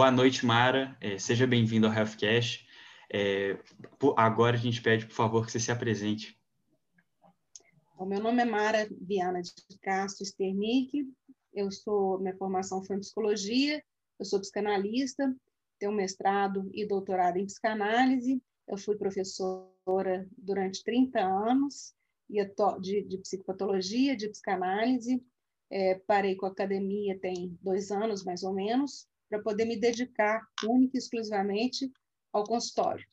Boa noite, Mara. É, seja bem-vindo ao HealthCast. É, agora a gente pede, por favor, que você se apresente. O meu nome é Mara Viana de Castro Sternick. Eu sou, minha formação foi em psicologia, eu sou psicanalista, tenho mestrado e doutorado em psicanálise. Eu fui professora durante 30 anos de, de psicopatologia, de psicanálise. É, parei com a academia tem dois anos, mais ou menos, para poder me dedicar única e exclusivamente ao consultório.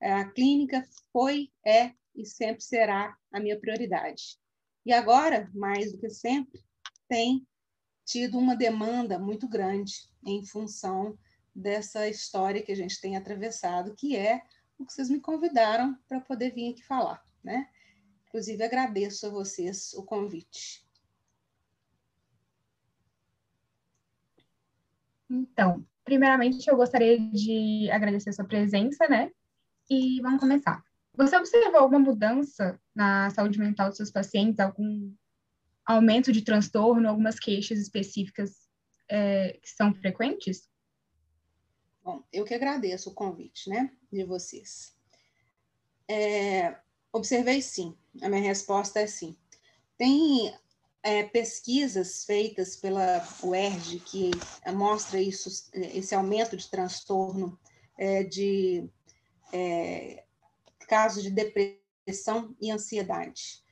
É, a clínica foi, é e sempre será a minha prioridade. E agora, mais do que sempre, tem tido uma demanda muito grande em função dessa história que a gente tem atravessado, que é o que vocês me convidaram para poder vir aqui falar, né? Inclusive, agradeço a vocês o convite. Então, primeiramente, eu gostaria de agradecer sua presença, né? E vamos começar. Você observou alguma mudança na saúde mental dos seus pacientes, algum aumento de transtorno, algumas queixas específicas é, que são frequentes? Bom, eu que agradeço o convite, né, de vocês. É, observei sim, a minha resposta é sim. Tem é, pesquisas feitas pela UERJ que mostra isso, esse aumento de transtorno é, de é, casos de depressão e ansiedade.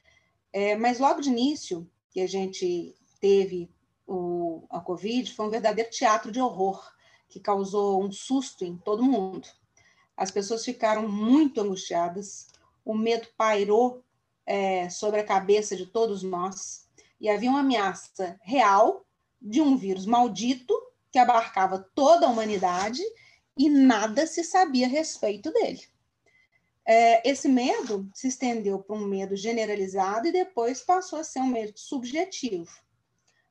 É, mas logo de início que a gente teve o, a Covid, foi um verdadeiro teatro de horror que causou um susto em todo mundo. As pessoas ficaram muito angustiadas, o medo pairou sobre a cabeça de todos nós e havia uma ameaça real de um vírus maldito que abarcava toda a humanidade e nada se sabia a respeito dele. É, esse medo se estendeu para um medo generalizado e depois passou a ser um medo subjetivo.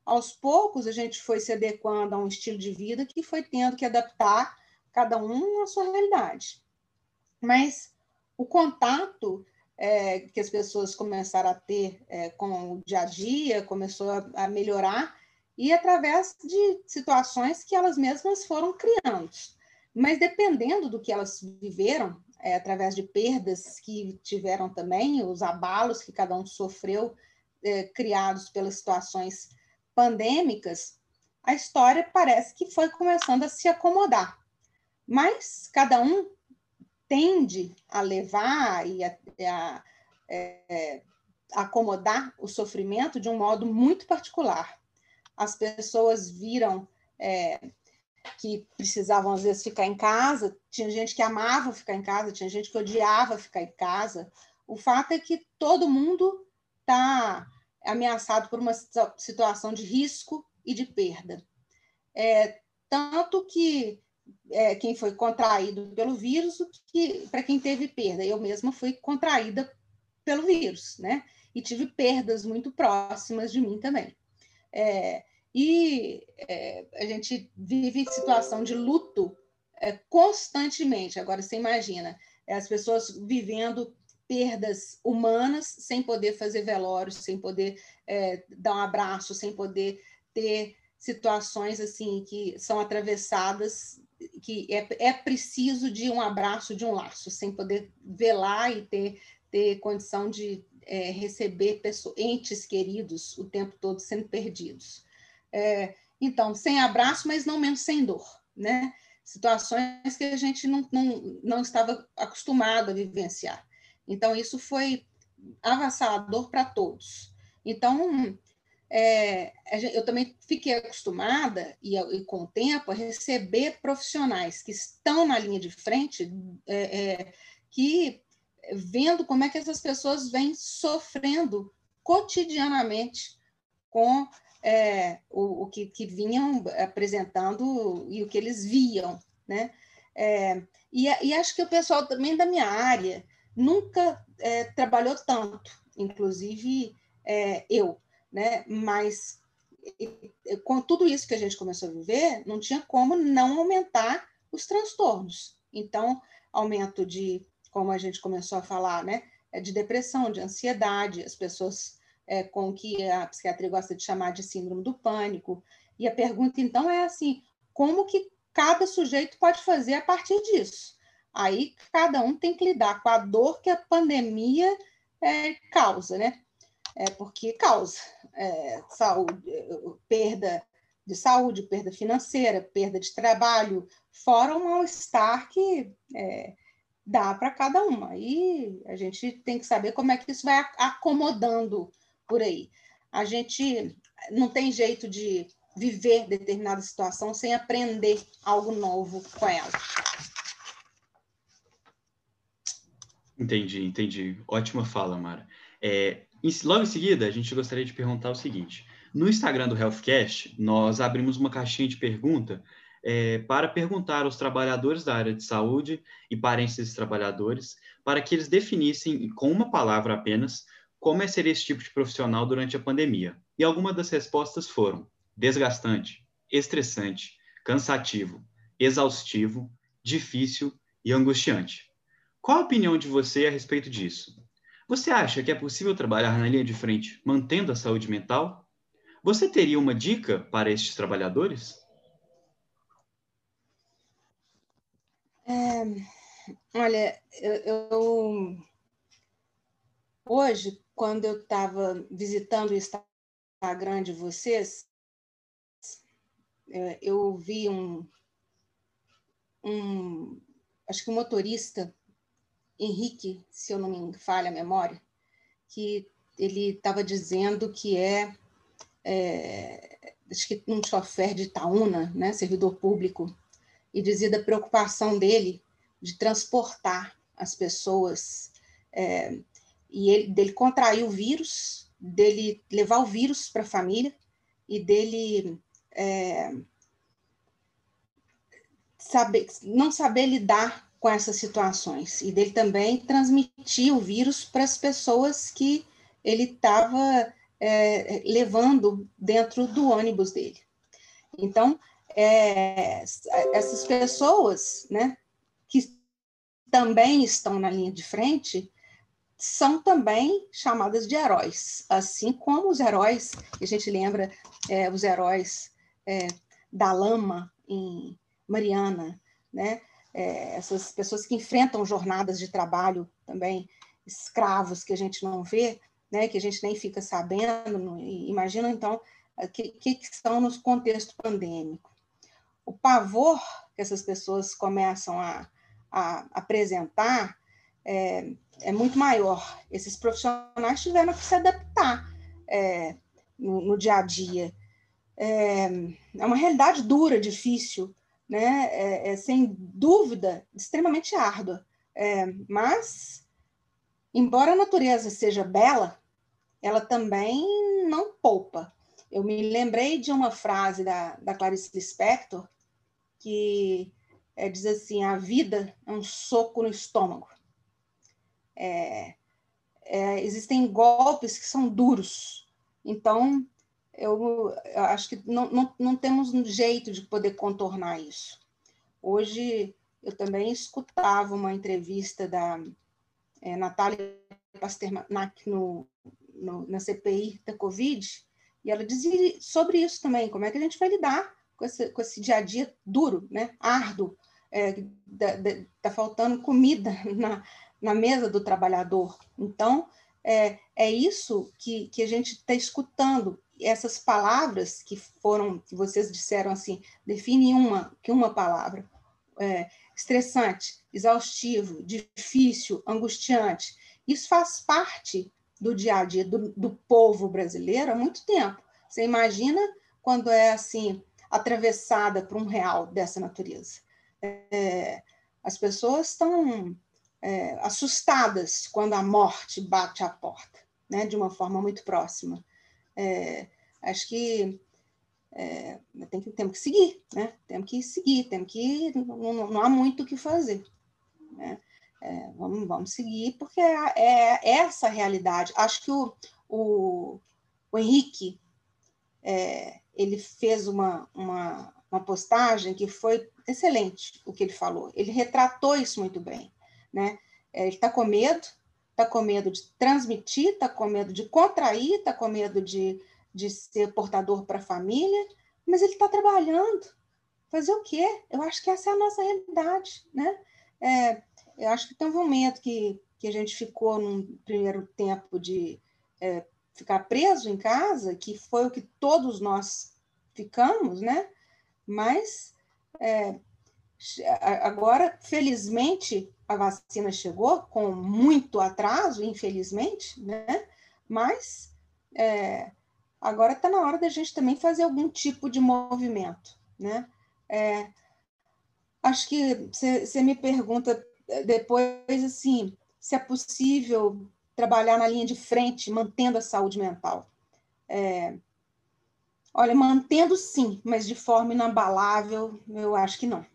Aos poucos, a gente foi se adequando a um estilo de vida que foi tendo que adaptar cada um à sua realidade. Mas o contato é, que as pessoas começaram a ter é, com o dia a dia, começou a, a, melhorar, e através de situações que elas mesmas foram criando. Mas dependendo do que elas viveram, é, através de perdas que tiveram também, os abalos que cada um sofreu, é, criados pelas situações pandêmicas, a história parece que foi começando a se acomodar. Mas cada um tende a levar e a, a é, acomodar o sofrimento de um modo muito particular. As pessoas viram é, que precisavam, às vezes, ficar em casa, tinha gente que amava ficar em casa, tinha gente que odiava ficar em casa. O fato é que todo mundo está ameaçado por uma situação de risco e de perda. É, tanto que é, quem foi contraído pelo vírus, que para quem teve perda. Eu mesma fui contraída pelo vírus, né? E tive perdas muito próximas de mim também. É, e é, a gente vive situação de luto é, constantemente. Agora, você imagina, é, as pessoas vivendo perdas humanas sem poder fazer velório, sem poder é, dar um abraço, sem poder ter situações assim que são atravessadas que é, é preciso de um abraço, de um laço, sem poder velar e ter, ter condição de é, receber pessoas, entes queridos o tempo todo sendo perdidos. É, então, sem abraço, mas não menos sem dor, né? Situações que a gente não, não, não estava acostumado a vivenciar. Então, isso foi avassalador para todos. Então, é, eu também fiquei acostumada, e, e, com o tempo, a receber profissionais que estão na linha de frente, é, é, que vendo como é que essas pessoas vêm sofrendo cotidianamente com é, o, o que, que, vinham apresentando e o que eles viam, né? É, e, e, acho que o pessoal também da minha área nunca é, trabalhou tanto, inclusive eu, né? Mas com tudo isso que a gente começou a viver, não tinha como não aumentar os transtornos. Então, aumento de, como a gente começou a falar, né? É de depressão, de ansiedade, as pessoas é, com o que a psiquiatria gosta de chamar de síndrome do pânico. E a pergunta, então, é assim: como que cada sujeito pode fazer a partir disso. Aí cada um tem que lidar com a dor que a pandemia é, causa, né? É porque causa é, saúde, perda de saúde, perda financeira, perda de trabalho, fora o mal-estar que é, dá para cada uma. E a gente tem que saber como é que isso vai acomodando por aí. A gente não tem jeito de viver determinada situação sem aprender algo novo com ela. Entendi, entendi. Ótima fala, Mara. É, logo em seguida, a gente gostaria de perguntar o seguinte: no Instagram do Healthcast, nós abrimos uma caixinha de pergunta é, para perguntar aos trabalhadores da área de saúde e parentes desses trabalhadores para que eles definissem, com uma palavra apenas, como é ser esse tipo de profissional durante a pandemia. E algumas das respostas foram desgastante, estressante, cansativo, exaustivo, difícil e angustiante. Qual a opinião de você a respeito disso? Você acha que é possível trabalhar na linha de frente mantendo a saúde mental? Você teria uma dica para estes trabalhadores? É, olha, eu, eu, hoje, quando eu estava visitando o Instagram de vocês, é, eu vi um, um, acho que um motorista, Henrique, se eu não me falha a memória, que ele estava dizendo que é, é, acho que um chofer de Itaúna, né, servidor público, e dizia da preocupação dele de transportar as pessoas é, e ele, dele contrair o vírus, dele levar o vírus para a família e dele é, saber, não saber lidar com essas situações e dele também transmitir o vírus para as pessoas que ele estava é, levando dentro do ônibus dele. Então, é, essas pessoas, né, que também estão na linha de frente, são também chamadas de heróis, assim como os heróis, que a gente lembra, é, os heróis é, da lama em Mariana, né? É, essas pessoas que enfrentam jornadas de trabalho também, escravos que a gente não vê, né? que a gente nem fica sabendo, imagina então o que, que são no contexto pandêmico o pavor que essas pessoas começam a, a apresentar é, é, muito maior. Esses profissionais tiveram que se adaptar é, no, no, dia a dia. É, é, uma realidade dura, difícil, né? é, é sem dúvida extremamente árdua. É, mas, embora a natureza seja bela, ela também não poupa. Eu me lembrei de uma frase da, da Clarice Lispector, que é, diz assim: a vida é um soco no estômago. É, é, existem golpes que são duros. Então, eu, eu acho que não, não, não, temos um jeito de poder contornar isso. Hoje, eu também escutava uma entrevista da é, Natália Pasternak no, no, na CPI da Covid, e ela dizia sobre isso também, como é que a gente vai lidar com esse, com esse dia a dia duro, né? árduo, é, está faltando comida na, na mesa do trabalhador. Então, é, é isso que, que a gente está escutando. Essas palavras que foram, que vocês disseram assim, definem uma, que uma palavra. É, estressante, exaustivo, difícil, angustiante. Isso faz parte do dia a dia do, do povo brasileiro há muito tempo. Você imagina quando é assim, atravessada por um real dessa natureza. É, as pessoas estão é, assustadas quando a morte bate à porta, né, de uma forma muito próxima. É, acho que é, tem que temos que seguir, né? Temos que seguir, temos que não, não há muito o que fazer, né? É, vamos, vamos seguir porque é, é, essa a realidade. Acho que o, o, o Henrique é, ele fez uma, uma, uma postagem que foi excelente o que ele falou. Ele retratou isso muito bem. Né? É, ele está com medo, está com medo de transmitir, está com medo de contrair, está com medo de, de ser portador para a família, mas ele está trabalhando. fazer o quê? Eu acho que essa é a nossa realidade, né? É, eu acho que teve um momento que, que a gente ficou num primeiro tempo de é, ficar preso em casa, que foi o que todos nós ficamos, né? Mas é, agora, felizmente, a vacina chegou com muito atraso, infelizmente, né? Mas é, agora está na hora da gente também fazer algum tipo de movimento, né? É, acho que você me pergunta depois assim se é possível trabalhar na linha de frente, mantendo a saúde mental. É, olha, mantendo sim, mas de forma inabalável, eu acho que não.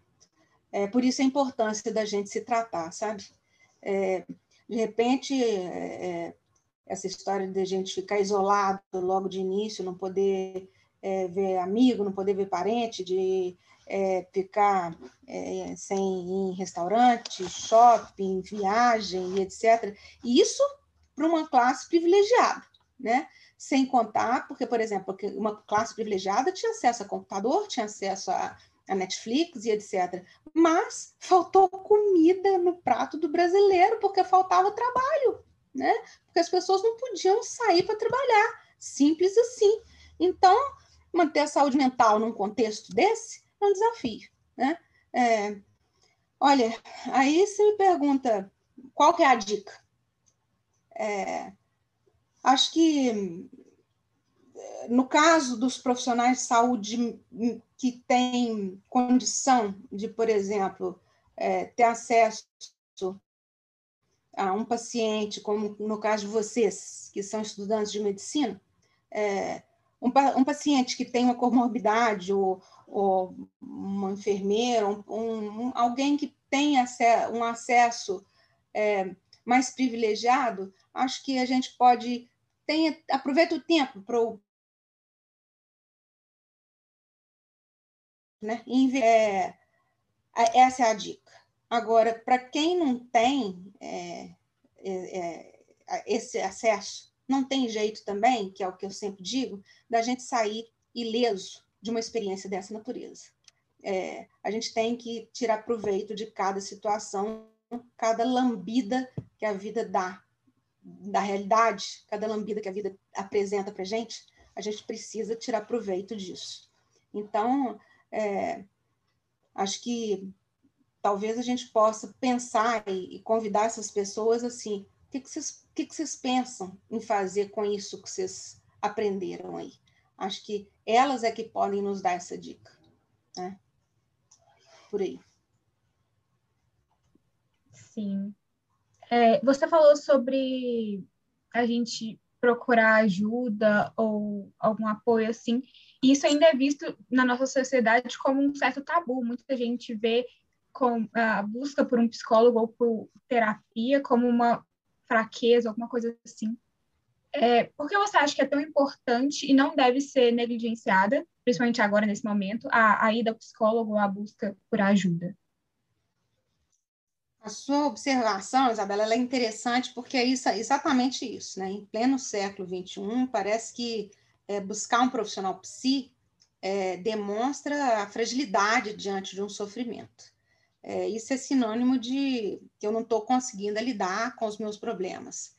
É, por isso a importância da gente se tratar, sabe? É, de repente, é, é essa história de a gente ficar isolado logo de início, não poder é, ver amigo, não poder ver parente, de é, ficar sem em restaurante, shopping, viagem, etc. E isso para uma classe privilegiada, né? Sem contar, porque, por exemplo, uma classe privilegiada tinha acesso a computador, tinha acesso a, a Netflix e etc. Mas faltou comida no prato do brasileiro, porque faltava trabalho, né? Porque as pessoas não podiam sair para trabalhar, simples assim. Então, manter a saúde mental num contexto desse é um desafio, né? É, olha, aí você me pergunta qual que é a dica? É, acho que no caso dos profissionais de saúde que têm condição de, por exemplo, é, ter acesso a um paciente, como no caso de vocês, que são estudantes de medicina, é, um, um, paciente que tem uma comorbidade ou, ou uma enfermeira, um, um, alguém que tem um acesso é, mais privilegiado, acho que a gente pode aproveita o tempo né? É, essa é a dica. Agora, para quem não tem é, é, é, esse acesso, não tem jeito também, que é o que eu sempre digo, da gente sair ileso de uma experiência dessa natureza. É, a gente tem que tirar proveito de cada situação, cada lambida que a vida dá da realidade, cada lambida que a vida apresenta para gente, a gente precisa tirar proveito disso. Então, é, acho que talvez a gente possa pensar e, e convidar essas pessoas assim, o que, que, vocês, que, que vocês pensam em fazer com isso que vocês aprenderam aí? Acho que elas é que podem nos dar essa dica, né? Por aí. Sim. É, você falou sobre a gente procurar ajuda ou algum apoio assim. Isso ainda é visto na nossa sociedade como um certo tabu. Muita gente vê com a busca por um psicólogo ou por terapia como uma fraqueza, alguma coisa assim. É, por que você acha que é tão importante e não deve ser negligenciada, principalmente agora, nesse momento, a, a ida ao psicólogo ou a busca por ajuda? A sua observação, Isabela, é interessante porque é isso, exatamente isso. Né? Em pleno século XXI, parece que é, buscar um profissional psi é, demonstra a fragilidade diante de um sofrimento. É, isso é sinônimo de que eu não estou conseguindo lidar com os meus problemas.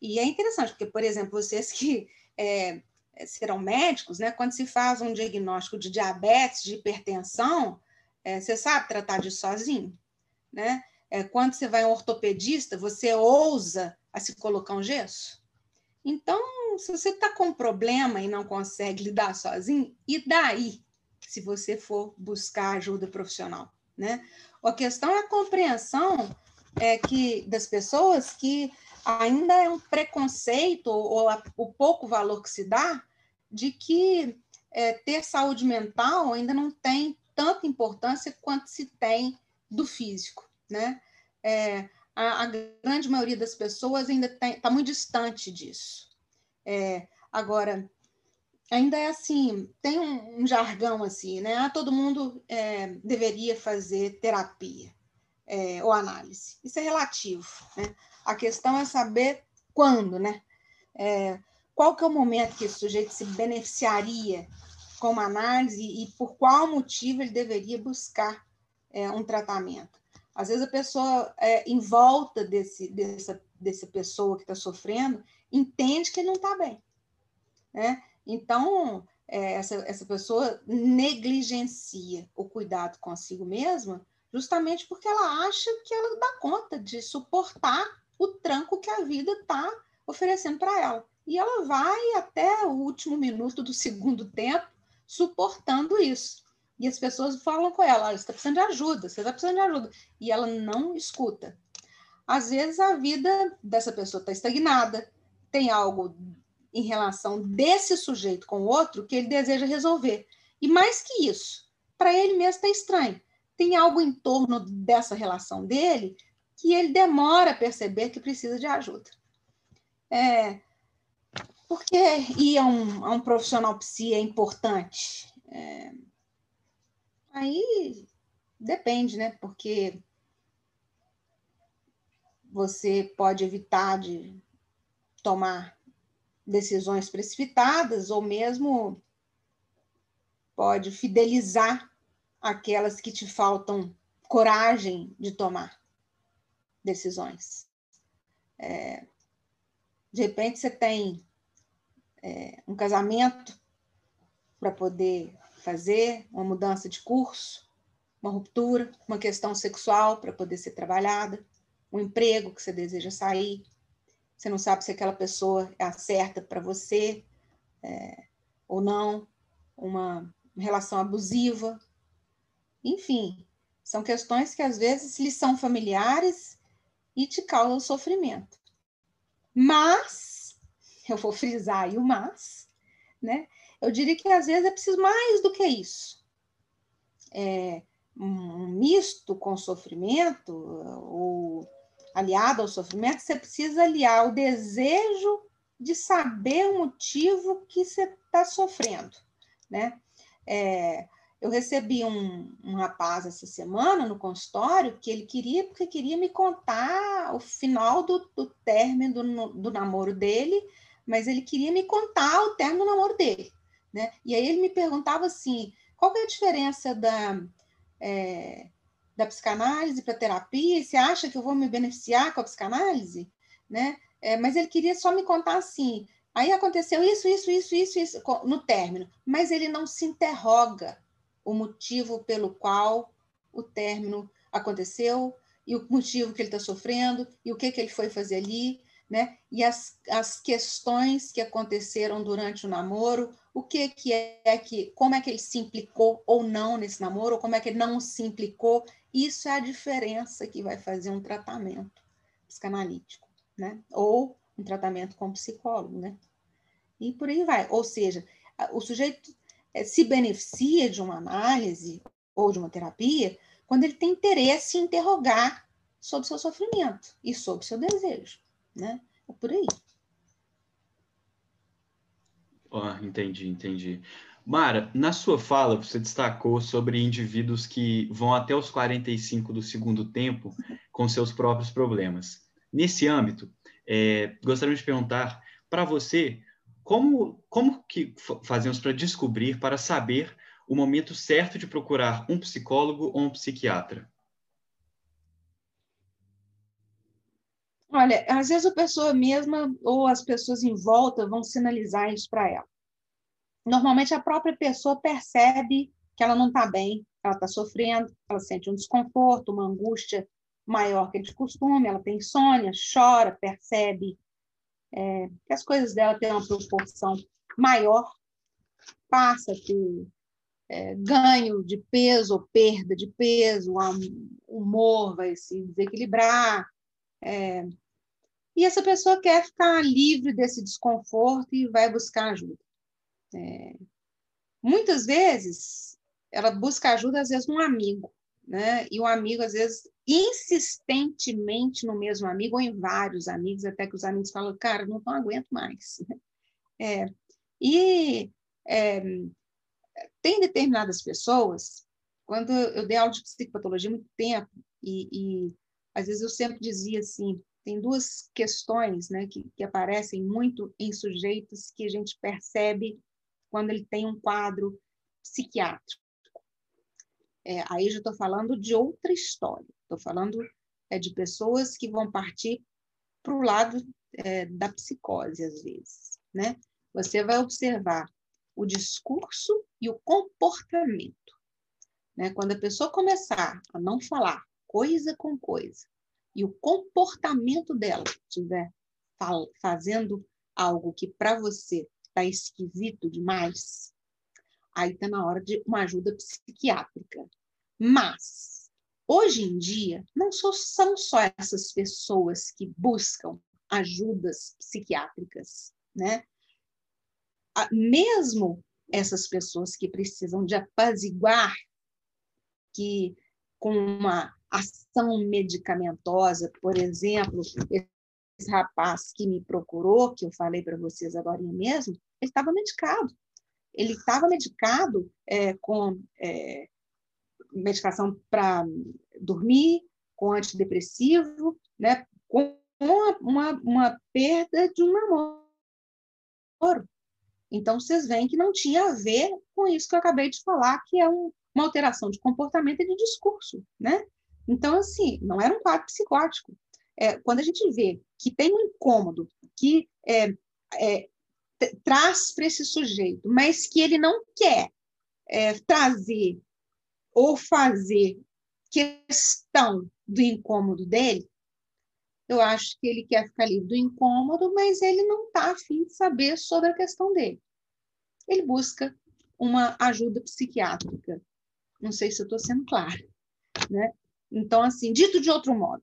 E é interessante, porque, por exemplo, vocês que é, serão médicos, né, quando se faz um diagnóstico de diabetes, de hipertensão, é, você sabe tratar disso sozinho, né? É, quando você vai a um ortopedista, você ousa a se colocar um gesso? Então, se você está com um problema e não consegue lidar sozinho, e daí, se você for buscar ajuda profissional, né? A questão é a compreensão é, que, das pessoas que ainda é um preconceito ou a, o pouco valor que se dá de que é, ter saúde mental ainda não tem tanta importância quanto se tem do físico, né? É, a, a, grande maioria das pessoas ainda está muito distante disso. É, agora, ainda é assim, tem um, um, jargão assim, né? Ah, todo mundo é, deveria fazer terapia é, ou análise. Isso é relativo, né? A questão é saber quando, né? É, qual que é o momento que esse sujeito se beneficiaria com uma análise e por qual motivo ele deveria buscar é, um tratamento. Às vezes a pessoa, é, em volta desse, dessa, dessa pessoa que está sofrendo, entende que não está bem. Né? Então, é, essa, essa pessoa negligencia o cuidado consigo mesma, justamente porque ela acha que ela dá conta de suportar o tranco que a vida está oferecendo para ela. E ela vai até o último minuto do segundo tempo suportando isso. E as pessoas falam com ela: você está precisando de ajuda, você está precisando de ajuda. E ela não escuta. Às vezes a vida dessa pessoa está estagnada, tem algo em relação desse sujeito com o outro que ele deseja resolver. E mais que isso, para ele mesmo está estranho. Tem algo em torno dessa relação dele que ele demora a perceber que precisa de ajuda. É, porque ir a um, a um profissional psi é importante? É, Aí depende, né? Porque você pode evitar de tomar decisões precipitadas ou mesmo pode fidelizar aquelas que te faltam coragem de tomar decisões. É, de repente você tem é, um casamento para poder fazer, uma mudança de curso, uma ruptura, uma questão sexual para poder ser trabalhada, um emprego que você deseja sair, você não sabe se aquela pessoa é a certa para você é, ou não, uma relação abusiva, enfim, são questões que às vezes lhe são familiares e te causam sofrimento. Mas, eu vou frisar aí o mas, né? Eu diria que às vezes é preciso mais do que isso. É, um misto com sofrimento, ou aliado ao sofrimento, você precisa aliar o desejo de saber o motivo que você está sofrendo, né? É, eu recebi um, um rapaz essa semana no consultório que ele queria, porque queria me contar o final do, do término do, do namoro dele, mas ele queria me contar o término do namoro dele. Né? E aí ele me perguntava assim, qual é a diferença da, é, da psicanálise para terapia? Você acha que eu vou me beneficiar com a psicanálise? Né? É, mas ele queria só me contar assim, aí aconteceu isso, isso, isso, isso, isso, no término, mas ele não se interroga o motivo pelo qual o término aconteceu e o motivo que ele está sofrendo e o que, que ele foi fazer ali, né? E as, as questões que aconteceram durante o namoro, o que, que é que, como é que ele se implicou ou não nesse namoro, ou como é que ele não se implicou, isso é a diferença que vai fazer um tratamento psicanalítico, né? Ou um tratamento com psicólogo, né? E por aí vai. Ou seja, o sujeito eh, se beneficia de uma análise ou de uma terapia quando ele tem interesse em interrogar sobre seu sofrimento e sobre seu desejo, né? É por aí. Ah, entendi, entendi. Mara, na sua fala, você destacou sobre indivíduos que vão até os 45 do segundo tempo com seus próprios problemas. Nesse âmbito, é, gostaria de perguntar para você como, como que fazemos para descobrir, para saber o momento certo de procurar um psicólogo ou um psiquiatra? Olha, às vezes a pessoa mesma ou as pessoas em volta vão sinalizar isso para ela. Normalmente a própria pessoa percebe que ela não está bem, ela está sofrendo, ela sente um desconforto, uma angústia maior que de costume, ela tem insônia, chora, percebe é, que as coisas dela têm uma proporção maior, passa a ter é, ganho de peso ou perda de peso, o humor vai se desequilibrar, é, e essa pessoa quer ficar livre desse desconforto e vai buscar ajuda. É, muitas vezes, ela busca ajuda, às vezes, num amigo, né? E o amigo, às vezes, insistentemente no mesmo amigo ou em vários amigos, até que os amigos falam, cara, não, não aguento mais. É, e é, tem determinadas pessoas, quando eu dei aula de psicopatologia há muito tempo, e, e às vezes eu sempre dizia assim, tem duas questões né, que, que aparecem muito em sujeitos que a gente percebe quando ele tem um quadro psiquiátrico. É, aí já estou falando de outra história. Estou falando é, de pessoas que vão partir para o lado é, da psicose, às vezes. Né? Você vai observar o discurso e o comportamento. Né? Quando a pessoa começar a não falar coisa com coisa e o comportamento dela estiver fazendo algo que para você está esquisito demais, aí está na hora de uma ajuda psiquiátrica. Mas, hoje em dia, não são só essas pessoas que buscam ajudas psiquiátricas, né? Mesmo essas pessoas que precisam de apaziguar, que com uma ação medicamentosa, por exemplo, esse rapaz que me procurou, que eu falei para vocês agora mesmo, ele estava medicado. Ele estava medicado é, com é, medicação para dormir, com antidepressivo, né, com uma, uma perda de um namoro. Então, vocês veem que não tinha a ver com isso que eu acabei de falar, que é um, uma alteração de comportamento e de discurso, né? Então, assim, não era um quadro psicótico. É, quando a gente vê que tem um incômodo que é, é, traz para esse sujeito, mas que ele não quer é, trazer ou fazer questão do incômodo dele, eu acho que ele quer ficar livre do incômodo, mas ele não está afim de saber sobre a questão dele. Ele busca uma ajuda psiquiátrica. Não sei se eu estou sendo clara. Né? Então, assim, dito de outro modo,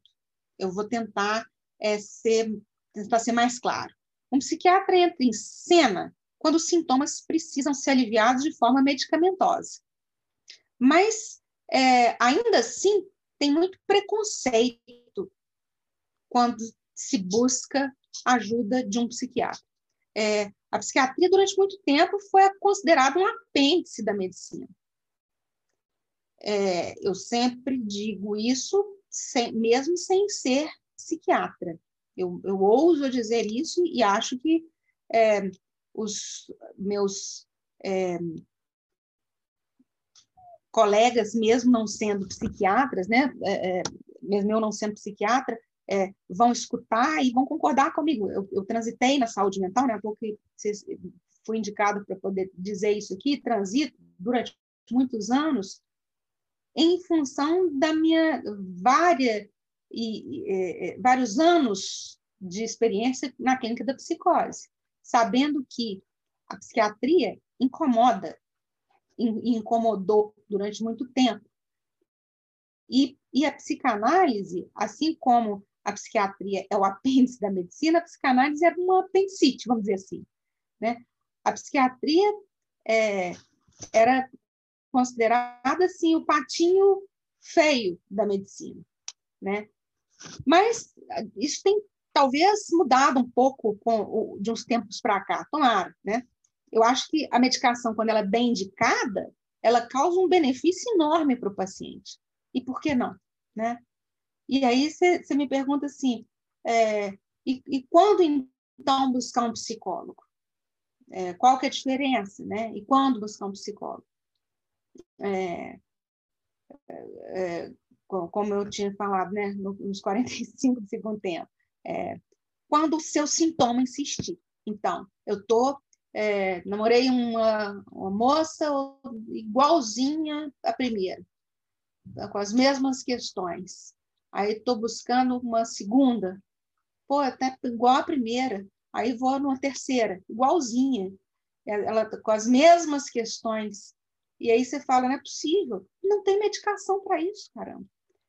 eu vou tentar é, ser, tentar ser mais claro. Um psiquiatra entra em cena quando os sintomas precisam ser aliviados de forma medicamentosa. Mas, é, ainda assim, tem muito preconceito quando se busca ajuda de um psiquiatra. É, a psiquiatria, durante muito tempo, foi considerada um apêndice da medicina. É, eu sempre digo isso, sem, mesmo sem ser psiquiatra. Eu, eu ouso dizer isso e acho que é, os meus é, colegas, mesmo não sendo psiquiatras, né, é, é mesmo eu não sendo psiquiatra, é, vão escutar e vão concordar comigo. Eu, eu transitei na saúde mental, né? Porque fui indicado para poder dizer isso aqui, transito durante muitos anos em função da minha várias e, e, vários anos de experiência na clínica da psicose, sabendo que a psiquiatria incomoda, in, incomodou durante muito tempo. E, e a psicanálise, assim como a psiquiatria é o apêndice da medicina, a psicanálise é uma apendicite, vamos dizer assim. Né? A psiquiatria é, era considerada assim o patinho feio da medicina, né? Mas isso tem talvez mudado um pouco com, de uns tempos para cá, tomara, né? Eu acho que a medicação, quando ela é bem indicada, ela causa um benefício enorme para o paciente. E por que não, né? E aí você me pergunta assim, é, e, e, quando então buscar um psicólogo? É, qual que é a diferença, né? E quando buscar um psicólogo? É, é, é como eu tinha falado, né, nos 45 do segundo tempo, é, quando o seu sintoma insistir. Então, eu tô é, namorei uma, uma moça igualzinha à primeira, com as mesmas questões. Aí estou buscando uma segunda, pô, até igual à primeira. Aí vou numa terceira, igualzinha, ela com as mesmas questões. E aí você fala, não é possível. Não tem medicação para isso, caramba.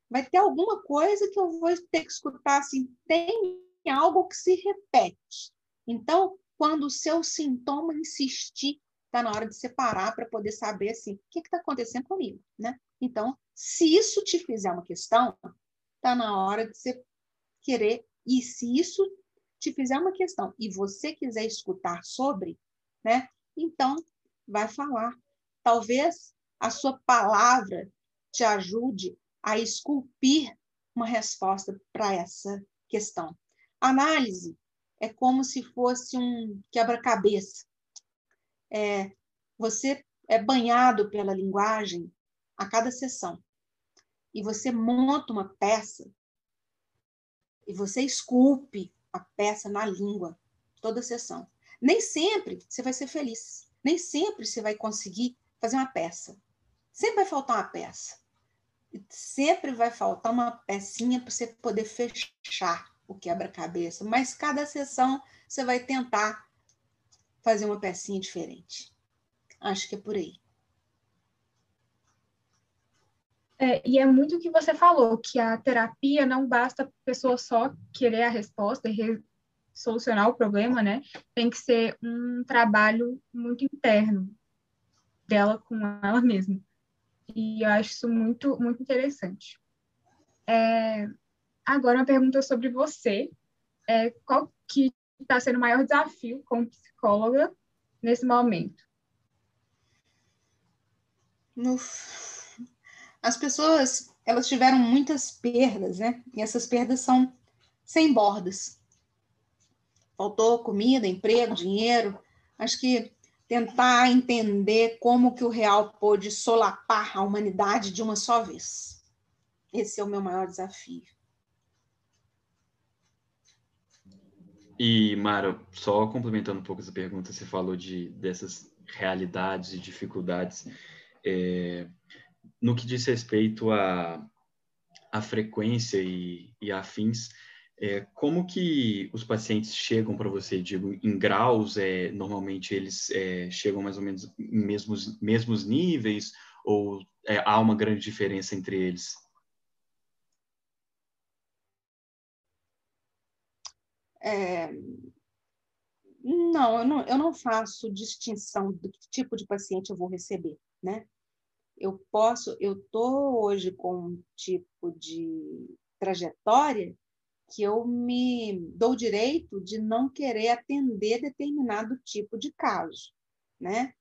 Vai ter alguma coisa que eu vou ter que escutar assim, tem algo que se repete. Então, quando o seu sintoma insistir, está na hora de separar para poder saber assim, o que está acontecendo comigo, né? Então, se isso te fizer uma questão, está na hora de você querer. E se isso te fizer uma questão e você quiser escutar sobre, né? Então, vai falar. Talvez a sua palavra te ajude a esculpir uma resposta para essa questão. Análise é como se fosse um quebra-cabeça. É, você é banhado pela linguagem a cada sessão. E você monta uma peça e você esculpe a peça na língua toda sessão. Nem sempre você vai ser feliz. Nem sempre você vai conseguir fazer uma peça. Sempre vai faltar uma peça. Sempre vai faltar uma pecinha para você poder fechar o quebra-cabeça. Mas cada sessão você vai tentar fazer uma pecinha diferente. Acho que é por aí. É, e é muito o que você falou, que a terapia não basta a pessoa só querer a resposta e solucionar o problema, né? Tem que ser um trabalho muito interno dela com ela mesma. E eu acho isso muito, muito interessante. É, agora, uma pergunta sobre você. É, qual que está sendo o maior desafio como psicóloga nesse momento? As pessoas, elas tiveram muitas perdas, né? E essas perdas são sem bordas. Faltou comida, emprego, dinheiro. Acho que tentar entender como que o real pôde solapar a humanidade de uma só vez. Esse é o meu maior desafio. E, Mara, só complementando um pouco essa pergunta, você falou de, dessas realidades e dificuldades. É, no que diz respeito à, à frequência e, e afins, é, como que os pacientes chegam para você? Digo, em graus, é, normalmente eles é, chegam mais ou menos em mesmos, mesmos níveis ou é, há uma grande diferença entre eles? É, não, eu não, eu não faço distinção do que tipo de paciente eu vou receber, né? Eu posso, eu tô hoje com um tipo de trajetória que eu me dou direito de não querer atender determinado tipo de caso, né?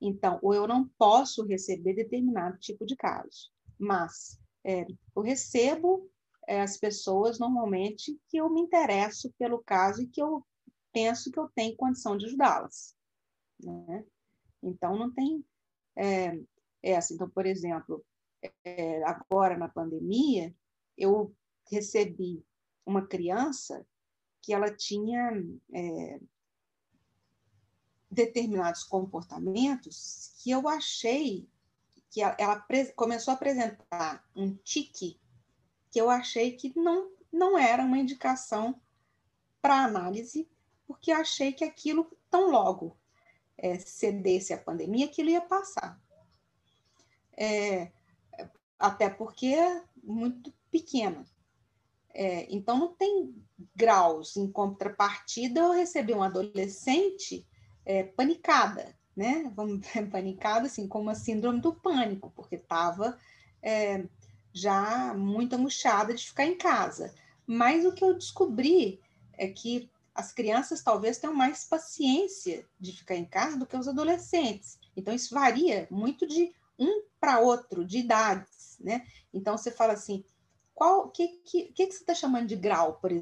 Então, ou eu não posso receber determinado tipo de caso, mas é, eu recebo é, as pessoas normalmente que eu me interesso pelo caso e que eu penso que eu tenho condição de ajudá-las. Né? Então, não tem é, essa. Então, por exemplo, é, agora na pandemia, eu recebi uma criança que ela tinha é, determinados comportamentos que eu achei que ela, ela começou a apresentar um tique que eu achei que não, não era uma indicação para análise, porque achei que aquilo, tão logo é, cedesse a pandemia, aquilo ia passar. É, até porque é muito pequena. É, então, não tem graus. Em contrapartida, eu recebi uma adolescente é, panicada, né? Vamos panicada, assim, com uma síndrome do pânico, porque estava é, já muito angustiada de ficar em casa. Mas o que eu descobri é que as crianças talvez tenham mais paciência de ficar em casa do que os adolescentes. Então, isso varia muito de um para outro, de idades, né? Então, você fala assim, qual que, que, que, você está chamando de grau, por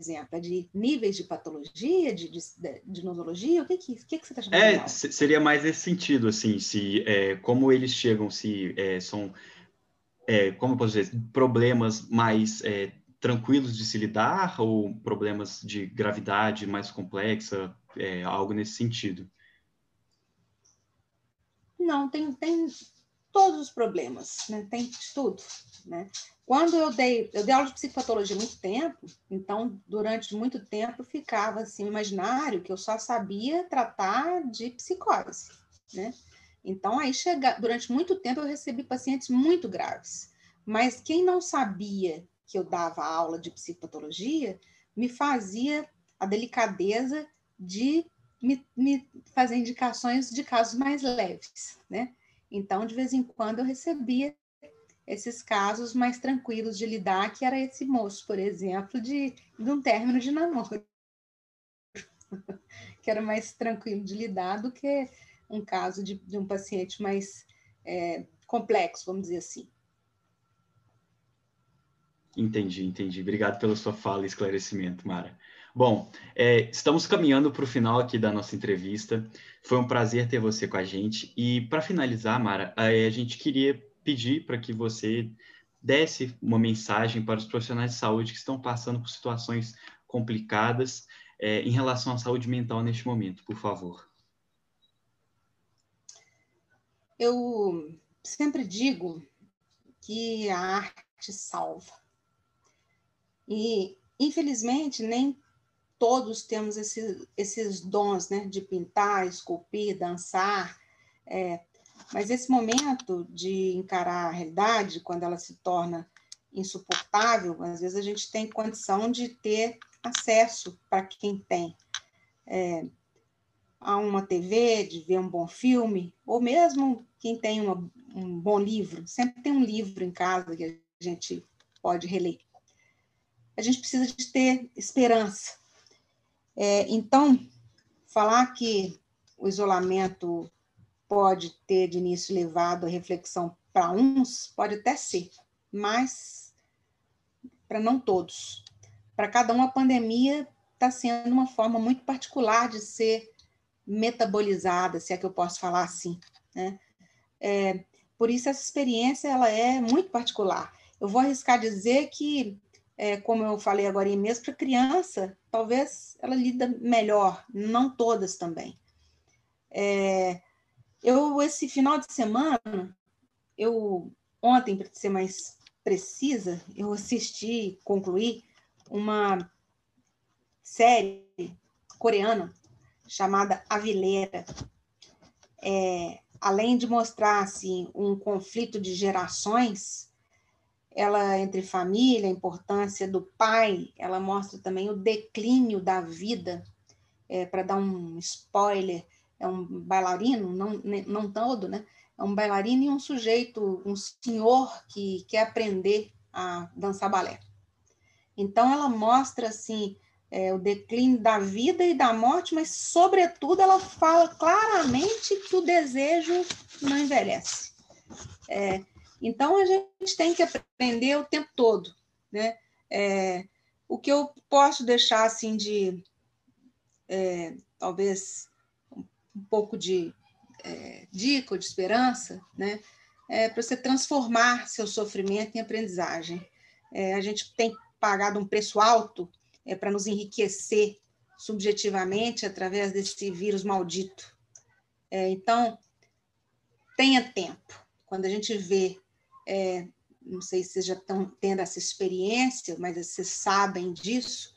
exemplo? É de níveis de patologia, de, de, de nosologia? O que, que, que, que você está chamando é, de grau? Seria mais esse sentido, assim, se é, como eles chegam, se é, são, é, como eu posso dizer, problemas mais é, tranquilos de se lidar ou problemas de gravidade mais complexa, é, algo nesse sentido? Não, tem, tem todos os problemas, né? tem de tudo. Né? Quando eu dei, eu dei aula de psicopatologia há muito tempo, então durante muito tempo ficava assim imaginário que eu só sabia tratar de psicose, né? Então aí chega, durante muito tempo eu recebi pacientes muito graves, mas quem não sabia que eu dava aula de psicopatologia me fazia a delicadeza de me, me fazer indicações de casos mais leves, né? Então, de vez em quando, eu recebia esses casos mais tranquilos de lidar, que era esse moço, por exemplo, de, de um término de namoro, que era mais tranquilo de lidar do que um caso de, de um paciente mais é, complexo, vamos dizer assim. Entendi, entendi. Obrigado pela sua fala e esclarecimento, Mara. Bom, é, estamos caminhando para o final aqui da nossa entrevista. Foi um prazer ter você com a gente. E para finalizar, Mara, a gente queria pedir para que você desse uma mensagem para os profissionais de saúde que estão passando por situações complicadas é, em relação à saúde mental neste momento, por favor. Eu sempre digo que a arte salva. E, infelizmente, nem todos temos esse, esses dons né, de pintar, esculpir, dançar. É, mas esse momento de encarar a realidade, quando ela se torna insuportável, às vezes a gente tem condição de ter acesso para quem tem. É, a uma TV, de ver um bom filme, ou mesmo quem tem uma, um bom livro. Sempre tem um livro em casa que a gente pode reler. A gente precisa de ter esperança. É, então, falar que o isolamento pode ter de início levado a reflexão para uns, pode até ser, mas para não todos. Para cada um, a pandemia está sendo uma forma muito particular de ser metabolizada, se é que eu posso falar assim. Né? É, por isso, essa experiência ela é muito particular. Eu vou arriscar dizer que, é, como eu falei agora mesmo, para criança, talvez ela lida melhor, não todas também. É, eu, esse final de semana, eu, ontem, para ser mais precisa, eu assisti, concluí uma série coreana chamada Avileira. É, além de mostrar assim, um conflito de gerações, ela entre família, a importância do pai, ela mostra também o declínio da vida. É, Para dar um spoiler, é um bailarino, não, não todo, né? É um bailarino e um sujeito, um senhor que quer aprender a dançar balé. Então ela mostra assim é, o declínio da vida e da morte, mas, sobretudo, ela fala claramente que o desejo não envelhece. É, então, a gente tem que aprender o tempo todo. Né? É, o que eu posso deixar assim de, é, talvez, um pouco de é, dica ou de esperança, né? é para você transformar seu sofrimento em aprendizagem. É, a gente tem pagado um preço alto é, para nos enriquecer subjetivamente através desse vírus maldito. É, então, tenha tempo. Quando a gente vê, é, não sei se vocês já estão tendo essa experiência, mas vocês sabem disso,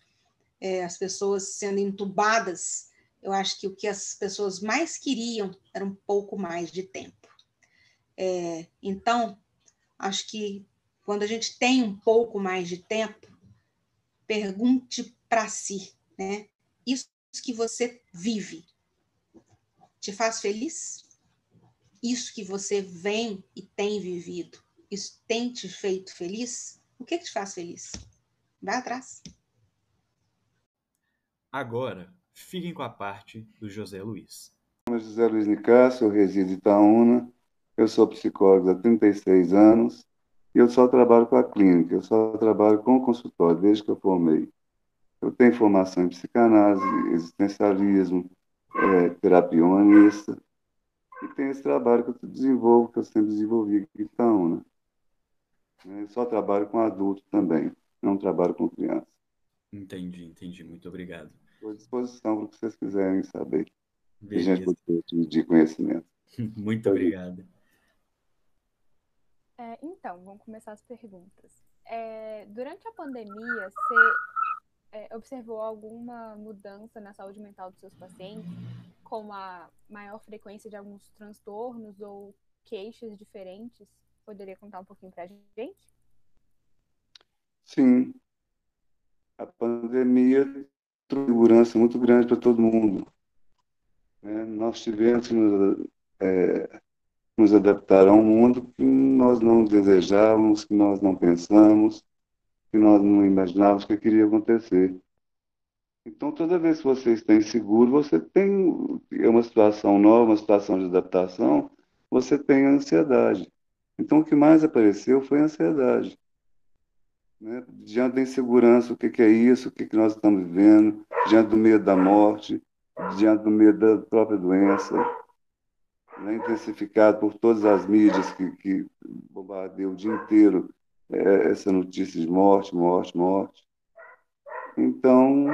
é, as pessoas sendo entubadas, eu acho que o que as pessoas mais queriam era um pouco mais de tempo. É, então, acho que quando a gente tem um pouco mais de tempo, pergunte para si, né? Isso que você vive te faz feliz? Isso que você vem e tem vivido, isso tem te feito feliz? O que, que te faz feliz? Vai atrás. Agora, fiquem com a parte do José Luiz. Meu nome é José Luiz Nicasso, eu resido em Itaúna, eu sou psicólogo há 36 anos e eu só trabalho com a clínica, eu só trabalho com o consultório desde que eu formei. Eu tenho formação em psicanálise, existencialismo, é, terapia humanista, e tem esse trabalho que eu desenvolvo, que eu sempre desenvolvi aqui em Itaúna. Eu só trabalho com adulto também, não trabalho com criança. Entendi, entendi. Muito obrigado. Estou à disposição para o que vocês quiserem saber. Beleza. A gente de conhecimento. Muito obrigado. É, então, vamos começar as perguntas. É, durante a pandemia, você é, observou alguma mudança na saúde mental dos seus pacientes, como a maior frequência de alguns transtornos ou queixas diferentes? Poderia contar um pouquinho para a gente? Sim. A pandemia segurança muito grande para todo mundo. É, nós tivemos é, nos adaptar a um mundo que nós não desejávamos, que nós não pensamos, que nós não imaginávamos que queria acontecer. Então, toda vez que você está inseguro, você tem é uma situação nova, uma situação de adaptação, você tem ansiedade. Então, o que mais apareceu foi a ansiedade. Né? Diante da insegurança, o que, que é isso, o que, que nós estamos vivendo, diante do medo da morte, diante do medo da própria doença, né? intensificado por todas as mídias que, que bombardeiam o dia inteiro é, essa notícia de morte, morte, morte. Então,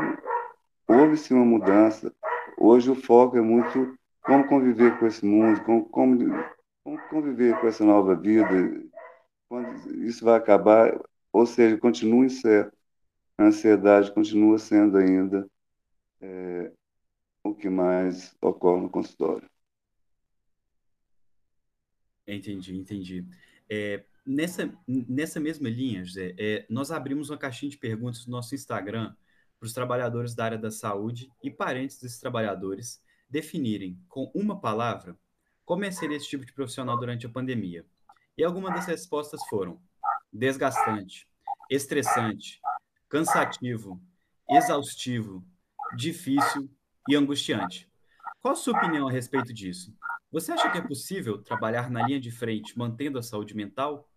houve-se uma mudança. Hoje o foco é muito como conviver com esse mundo, como, como, como conviver com essa nova vida, quando isso vai acabar, ou seja, continua incerto. A ansiedade continua sendo ainda é, o que mais ocorre no consultório. Entendi, entendi. É, nessa, nessa mesma linha, José, é, nós abrimos uma caixinha de perguntas no nosso Instagram para os trabalhadores da área da saúde e parentes desses trabalhadores definirem com uma palavra como é ser esse tipo de profissional durante a pandemia. E algumas das respostas foram desgastante, estressante, cansativo, exaustivo, difícil e angustiante. Qual a sua opinião a respeito disso? Você acha que é possível trabalhar na linha de frente mantendo a saúde mental?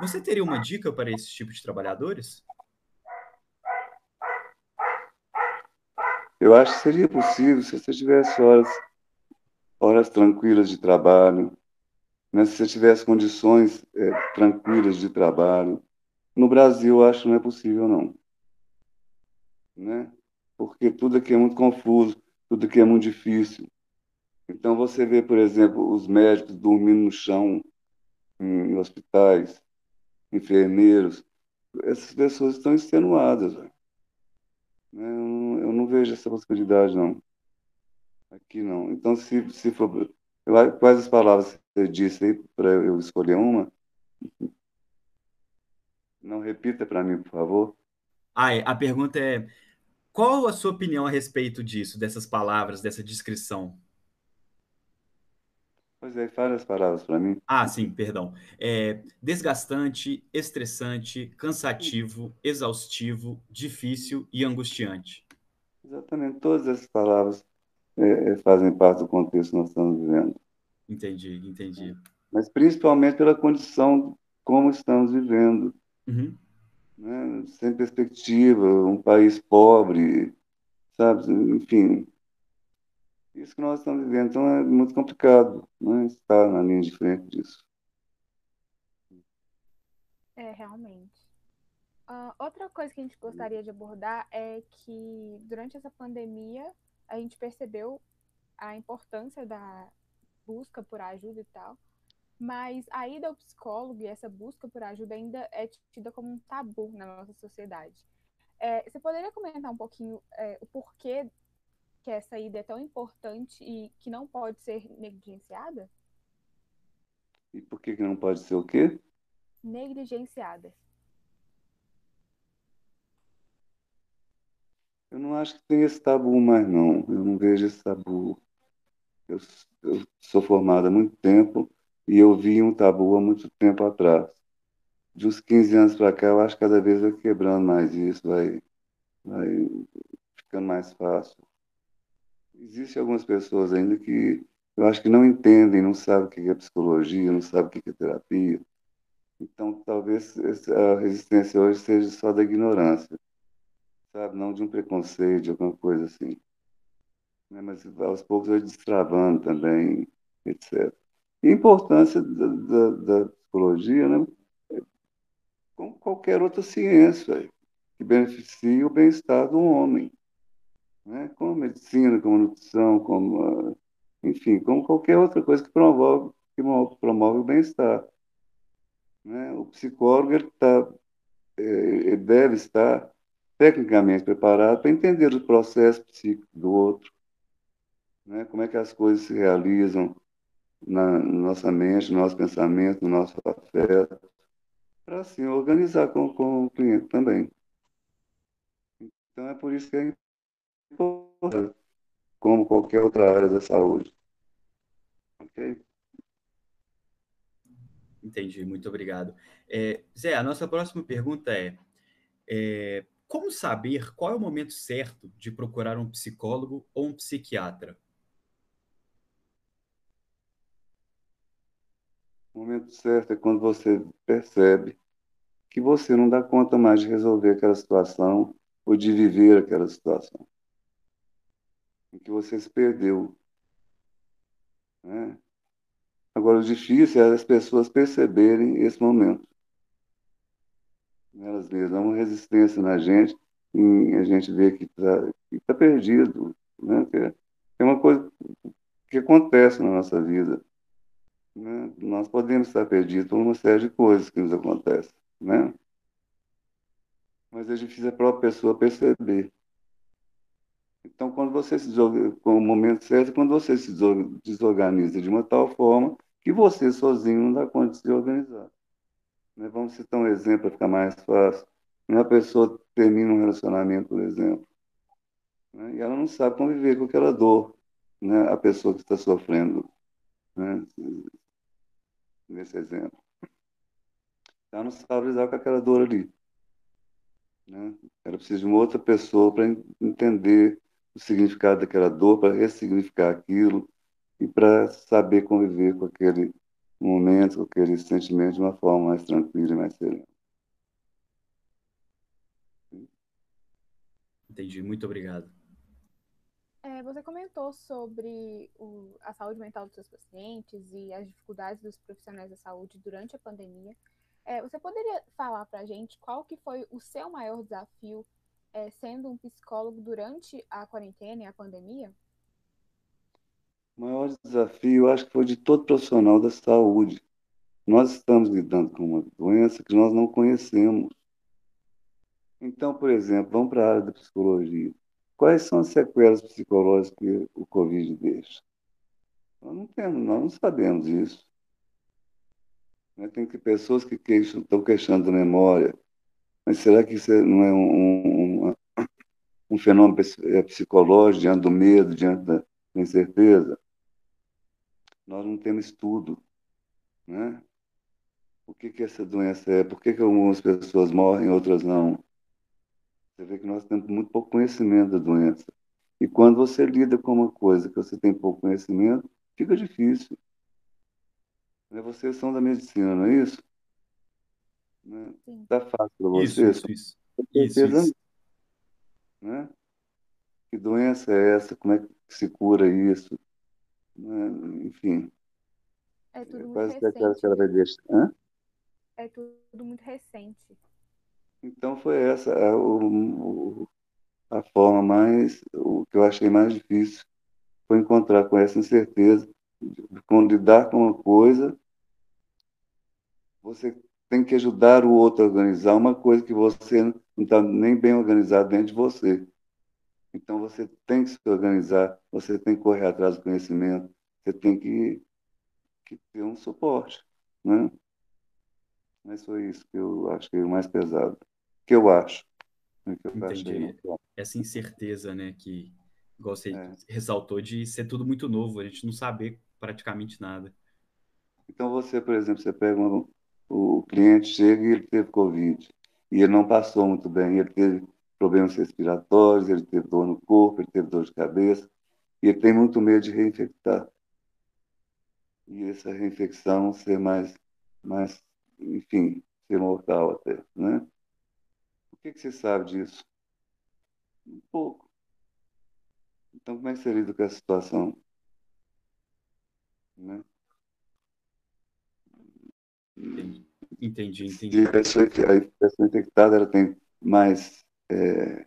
Você teria uma dica para esse tipo de trabalhadores? Eu acho que seria possível se você tivesse horas, horas tranquilas de trabalho, né? se você tivesse condições é, tranquilas de trabalho. No Brasil, acho que não é possível, não. Né? Porque tudo aqui é muito confuso, tudo aqui é muito difícil. Então, você vê, por exemplo, os médicos dormindo no chão em hospitais, enfermeiros, essas pessoas estão extenuadas. Né? Eu, não, eu não vejo essa possibilidade, não. Aqui não. Então, se, se for. Quais as palavras disse aí para eu escolher uma? Não repita para mim, por favor. Ah, a pergunta é: qual a sua opinião a respeito disso, dessas palavras, dessa descrição? Pois é, fale as palavras para mim. Ah, sim, perdão. É, desgastante, estressante, cansativo, exaustivo, difícil e angustiante. Exatamente, todas essas palavras é, é fazem parte do contexto que nós estamos vivendo. Entendi, entendi. Mas principalmente pela condição como estamos vivendo. Uhum. Né? Sem perspectiva, um país pobre, sabe? Enfim, isso que nós estamos vivendo. Então é muito complicado né, estar na linha de frente disso. É, realmente. Uh, outra coisa que a gente gostaria de abordar é que durante essa pandemia a gente percebeu a importância da busca por ajuda e tal, mas a ida ao psicólogo e essa busca por ajuda ainda é tida como um tabu na nossa sociedade. É, você poderia comentar um pouquinho é, o porquê que essa ida é tão importante e que não pode ser negligenciada? E por que, que não pode ser o quê? Negligenciada. Eu não acho que tem esse tabu mais, não. Eu não vejo esse tabu. Eu, eu sou formado há muito tempo e eu vi um tabu há muito tempo atrás. De uns 15 anos para cá, eu acho que cada vez vai quebrando mais isso, vai, vai ficando mais fácil. Existem algumas pessoas ainda que eu acho que não entendem, não sabem o que é psicologia, não sabem o que é terapia. Então, talvez a resistência hoje seja só da ignorância, sabe? Não de um preconceito, de alguma coisa assim. Né? Mas aos poucos vai destravando também, etc. E a importância da, da, da psicologia, né? Como qualquer outra ciência, que beneficia o bem-estar do homem né? como medicina, como nutrição, como, enfim, como qualquer outra coisa que promove, que promove o bem-estar. Né? O psicólogo ele, tá, é, ele deve estar tecnicamente preparado para entender o processo psíquico do outro, né? como é que as coisas se realizam na, nossa mente, no nosso pensamento, no nosso afeto, para assim organizar com, com o cliente também. Então é por isso que é como qualquer outra área da saúde. Ok? Entendi, muito obrigado. É, Zé, a nossa próxima pergunta é, é, como saber qual é o momento certo de procurar um psicólogo ou um psiquiatra? O momento certo é quando você percebe que você não dá conta mais de resolver aquela situação ou de viver aquela situação. Em que você se perdeu. Né? Agora, o difícil é as pessoas perceberem esse momento. Elas mesmas, há uma resistência na gente, e a gente vê que está tá perdido. Né? É, é uma coisa que acontece na nossa vida. Nós podemos estar perdidos por uma série de coisas que nos acontecem. Né? Mas é difícil a própria pessoa perceber. Então, quando você se com o momento certo, quando você se desorganiza de uma tal forma que você sozinho não dá conta de se organizar. Né? Vamos citar um exemplo para ficar mais fácil. Uma pessoa termina um relacionamento, por exemplo, né? e ela não sabe conviver com aquela dor, né? a pessoa que está sofrendo, né? Nesse exemplo. Ela não sabe lidar com aquela dor ali. Né? Ela precisa de uma outra pessoa para entender o significado daquela dor, para ressignificar aquilo, e para saber conviver com aquele momento, com aquele sentimento de uma forma mais tranquila e mais serena. Entendi, muito obrigado. É, você comentou sobre o, a saúde mental dos seus pacientes e as dificuldades dos profissionais da saúde durante a pandemia. É, você poderia falar para a gente qual que foi o seu maior desafio é, sendo um psicólogo durante a quarentena e a pandemia? O maior desafio, acho que foi de todo profissional da saúde. Nós estamos lidando com uma doença que nós não conhecemos. Então, por exemplo, vamos para a área da psicologia. Quais são as sequelas psicológicas que o Covid deixa? Nós não temos, nós não sabemos isso. Né, tem que pessoas que queixam, estão queixando da memória. Mas será que isso não é um, um, um fenômeno é, psicológico diante do medo, diante da incerteza? nós não temos estudo, né? O que, que essa doença é? Por que, que algumas pessoas morrem, outras não? Você vê que nós temos muito pouco conhecimento da doença. E quando você lida com uma coisa que você tem pouco conhecimento, fica difícil. Né? Vocês são da medicina, não é isso? Está fácil para vocês? Isso, isso, isso. isso, isso. Né? Que doença é essa? Como é que se cura isso? Né? Enfim. É tudo muito Quase recente. Que ela vai deixar. Hã? É tudo muito recente. Então foi essa a, o, a forma mais, o que eu achei mais difícil foi encontrar com essa incerteza, com lidar com uma coisa, você tem que ajudar o outro a organizar uma coisa que você não está nem bem organizado dentro de você. Então você tem que se organizar, você tem que correr atrás do conhecimento, você tem que, que ter um suporte, né? Mas foi isso que eu acho que é o mais pesado, que eu acho. Né? Que eu Entendi. Essa incerteza, né, que igual você é. ressaltou de ser tudo muito novo, a gente não saber praticamente nada. Então você, por exemplo, você pega o cliente chega e ele teve Covid e ele não passou muito bem, ele teve problemas respiratórios, ele teve dor no corpo, ele teve dor de cabeça, e ele tem muito medo de reinfectar. E essa reinfecção ser mais, mais enfim, ser mortal até, né? O que, que você sabe disso? Um pouco. Então, como é que você lida com essa situação? Né? Entendi, entendi. entendi. A pessoa, a pessoa infectada ela tem mais é,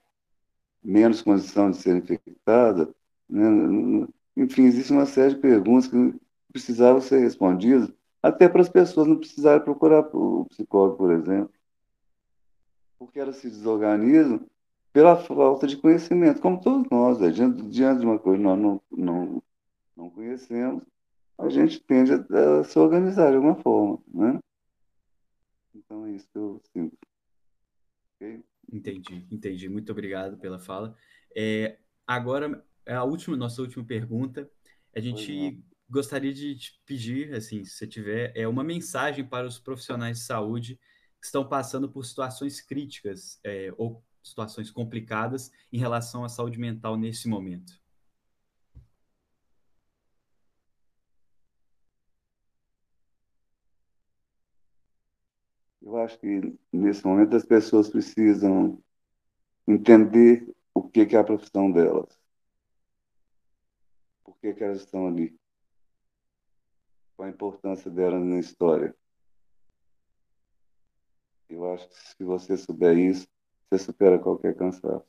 menos condição de ser infectada, né? enfim, existe uma série de perguntas que precisavam ser respondidas, até para as pessoas não precisarem procurar o psicólogo, por exemplo, porque elas se desorganizam pela falta de conhecimento, como todos nós, né? diante, diante de uma coisa que nós não, não, não conhecemos, a gente tende a, a se organizar de alguma forma, né? Então é isso que eu sinto. Okay? Entendi, entendi. Muito obrigado pela fala. É, agora, a última, nossa última pergunta. A gente gostaria de te pedir, assim, se você tiver, é uma mensagem para os profissionais de saúde que estão passando por situações críticas é, ou situações complicadas em relação à saúde mental nesse momento. Eu acho que nesse momento as pessoas precisam entender o que, é a profissão delas. Por que, que elas estão ali? Qual a importância delas na história? Eu acho que se você souber isso, você supera qualquer cansaço.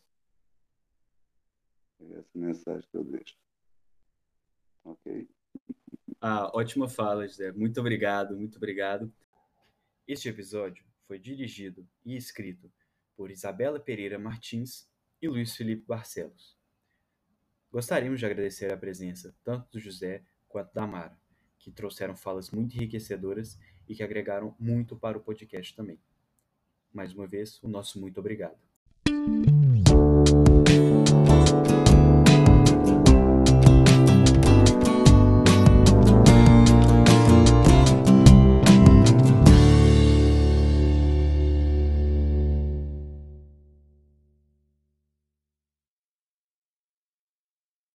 É essa mensagem que eu deixo. Ok? Ah, ótima fala, José. Muito obrigado, muito obrigado. Este episódio foi dirigido e escrito por Isabela Pereira Martins e Luiz Felipe Barcelos. Gostaríamos de agradecer a presença tanto do José quanto da Mara, que trouxeram falas muito enriquecedoras e que agregaram muito para o podcast também. Mais uma vez, o nosso muito obrigado.